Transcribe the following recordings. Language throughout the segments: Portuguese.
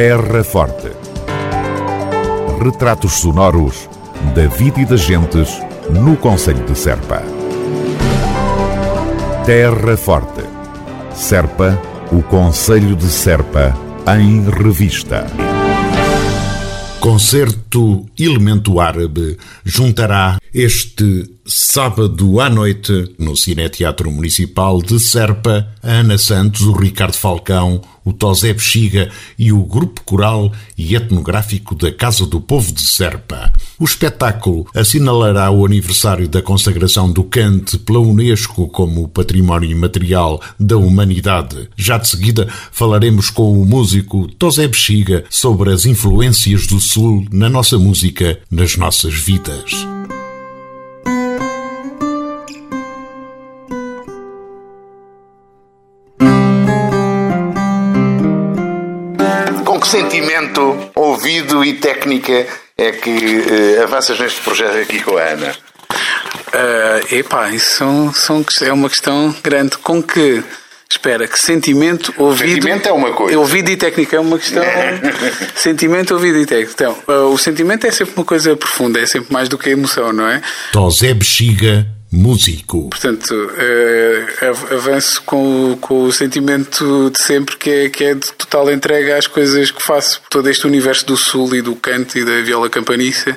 Terra Forte. Retratos sonoros da vida e das gentes no Conselho de Serpa. Terra Forte. Serpa, o Conselho de Serpa, em revista. Concerto Elemento Árabe juntará este sábado à noite no Cineteatro Municipal de Serpa a Ana Santos, o Ricardo Falcão, o Tosé Bexiga e o grupo coral e etnográfico da Casa do Povo de Serpa. O espetáculo assinalará o aniversário da consagração do cante pela Unesco como Património Imaterial da Humanidade. Já de seguida falaremos com o músico Tosé Bexiga sobre as influências do Sul na nossa música, nas nossas vidas. Sentimento, ouvido e técnica é que uh, avanças neste projeto aqui com a Ana? Uh, epá, isso são, são, é uma questão grande. Com que, espera, que sentimento, ouvido... Sentimento é uma coisa. Ouvido e técnica é uma questão... sentimento, ouvido e técnica. Então, uh, o sentimento é sempre uma coisa profunda, é sempre mais do que a emoção, não é? Tosé Bexiga músico. Portanto, uh, avanço com, com o sentimento de sempre que é, que é de total entrega às coisas que faço. Todo este universo do Sul e do canto e da viola campaniça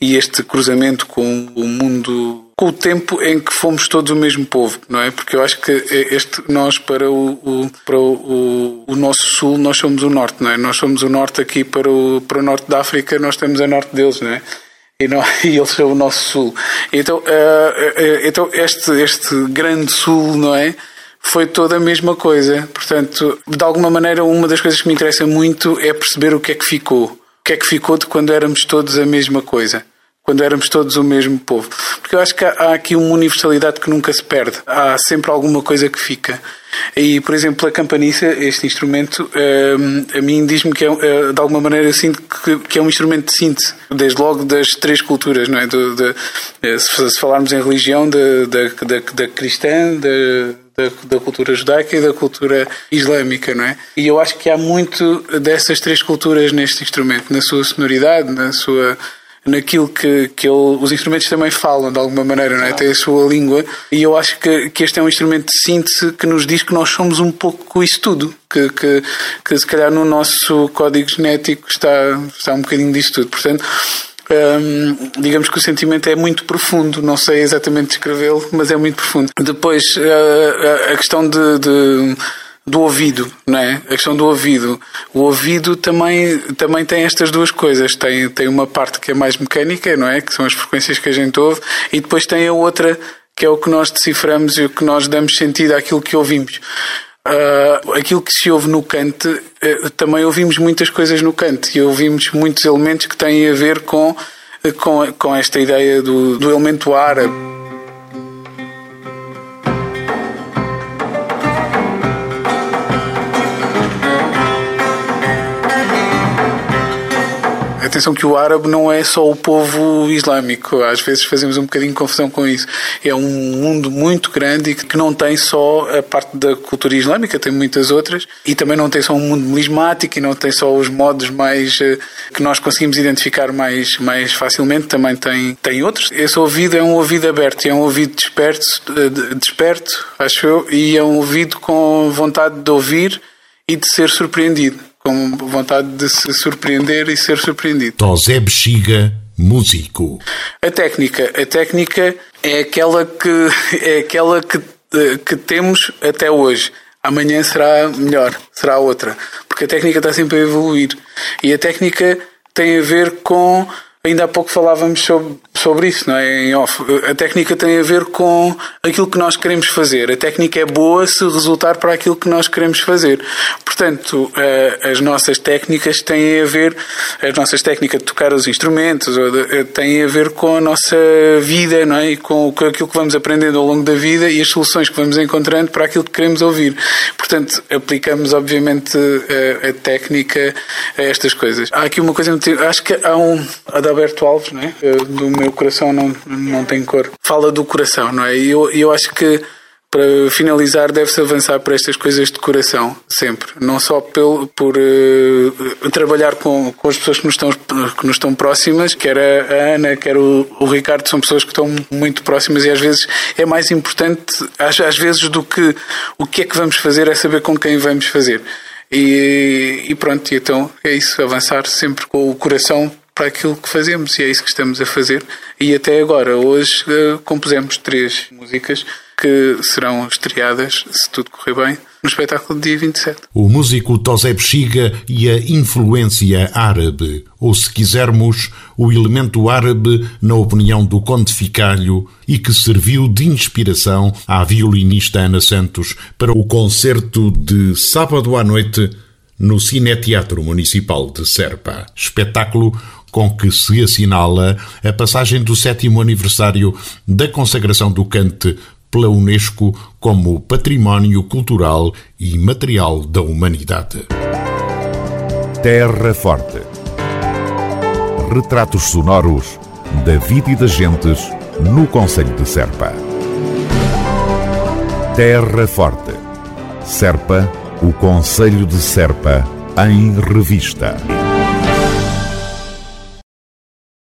e este cruzamento com o mundo, com o tempo em que fomos todos o mesmo povo, não é? Porque eu acho que este, nós para o, o para o, o, nosso Sul, nós somos o Norte, não é? Nós somos o Norte aqui para o, para o Norte da África, nós estamos a Norte deles, não é? E, não, e o nosso sul. Então, uh, uh, então este, este grande sul, não é? Foi toda a mesma coisa. Portanto, de alguma maneira, uma das coisas que me interessa muito é perceber o que é que ficou. O que é que ficou de quando éramos todos a mesma coisa quando éramos todos o mesmo povo. Porque eu acho que há aqui uma universalidade que nunca se perde. Há sempre alguma coisa que fica. E, por exemplo, a campaniça, este instrumento, hum, a mim diz-me que, é, eh, de alguma maneira, eu sinto que é um instrumento de síntese, desde logo das três culturas, não é? De, de, eh, se falarmos em religião, da, cristã, da, cultura judaica e da cultura islâmica, não é? E eu acho que há muito dessas três culturas neste instrumento, na sua sonoridade, na sua naquilo que, que ele, os instrumentos também falam de alguma maneira, não é? Tem a sua língua e eu acho que, que este é um instrumento de síntese que nos diz que nós somos um pouco isso tudo, que, que, que se calhar no nosso código genético está, está um bocadinho disso tudo. Portanto, hum, digamos que o sentimento é muito profundo, não sei exatamente descrevê-lo, mas é muito profundo. Depois, a, a, a questão de, de do ouvido, não é? A questão do ouvido. O ouvido também, também tem estas duas coisas. Tem, tem uma parte que é mais mecânica, não é? Que são as frequências que a gente ouve, e depois tem a outra que é o que nós deciframos e o que nós damos sentido àquilo que ouvimos. Uh, aquilo que se ouve no canto, uh, também ouvimos muitas coisas no canto e ouvimos muitos elementos que têm a ver com, com, com esta ideia do, do elemento árabe. Atenção que o árabe não é só o povo islâmico, às vezes fazemos um bocadinho de confusão com isso. É um mundo muito grande e que não tem só a parte da cultura islâmica, tem muitas outras, e também não tem só um mundo melismático e não tem só os modos mais eh, que nós conseguimos identificar mais, mais facilmente, também tem, tem outros. Esse ouvido é um ouvido aberto, é um ouvido desperto, eh, desperto, acho eu, e é um ouvido com vontade de ouvir e de ser surpreendido com vontade de se surpreender e ser surpreendido. Tosé Bexiga, músico. A técnica, a técnica é aquela que é aquela que, que temos até hoje. Amanhã será melhor, será outra, porque a técnica está sempre a evoluir e a técnica tem a ver com ainda há pouco falávamos sobre sobre isso, não é? A técnica tem a ver com aquilo que nós queremos fazer. A técnica é boa se resultar para aquilo que nós queremos fazer. Portanto, eh, as nossas técnicas têm a ver, as nossas técnicas de tocar os instrumentos eh, têm a ver com a nossa vida, não é? E com aquilo que vamos aprendendo ao longo da vida e as soluções que vamos encontrando para aquilo que queremos ouvir. Portanto, aplicamos, obviamente, a, a técnica a estas coisas. Há aqui uma coisa, acho que há um Adalberto Alves, não é? Do meu coração não, não tem cor. Fala do coração, não é? E eu, eu acho que para finalizar, deve-se avançar para estas coisas de coração, sempre. Não só pelo, por uh, trabalhar com, com as pessoas que nos, estão, que nos estão próximas, quer a Ana, quer o, o, Ricardo, são pessoas que estão muito próximas e às vezes é mais importante, às, às vezes, do que o que é que vamos fazer, é saber com quem vamos fazer. E, e pronto, então é isso, avançar sempre com o coração para aquilo que fazemos e é isso que estamos a fazer. E até agora, hoje, uh, compusemos três músicas que serão estreadas, se tudo correr bem, no espetáculo de dia 27. O músico Tosé Bexiga e a influência árabe, ou se quisermos, o elemento árabe na opinião do Conde Ficalho e que serviu de inspiração à violinista Ana Santos para o concerto de sábado à noite no Cineteatro Municipal de Serpa. Espetáculo com que se assinala a passagem do sétimo aniversário da consagração do cante pela Unesco como Património Cultural e Material da Humanidade. Terra Forte. Retratos sonoros da vida e das gentes no Conselho de Serpa. Terra Forte. Serpa, o Conselho de Serpa, em revista.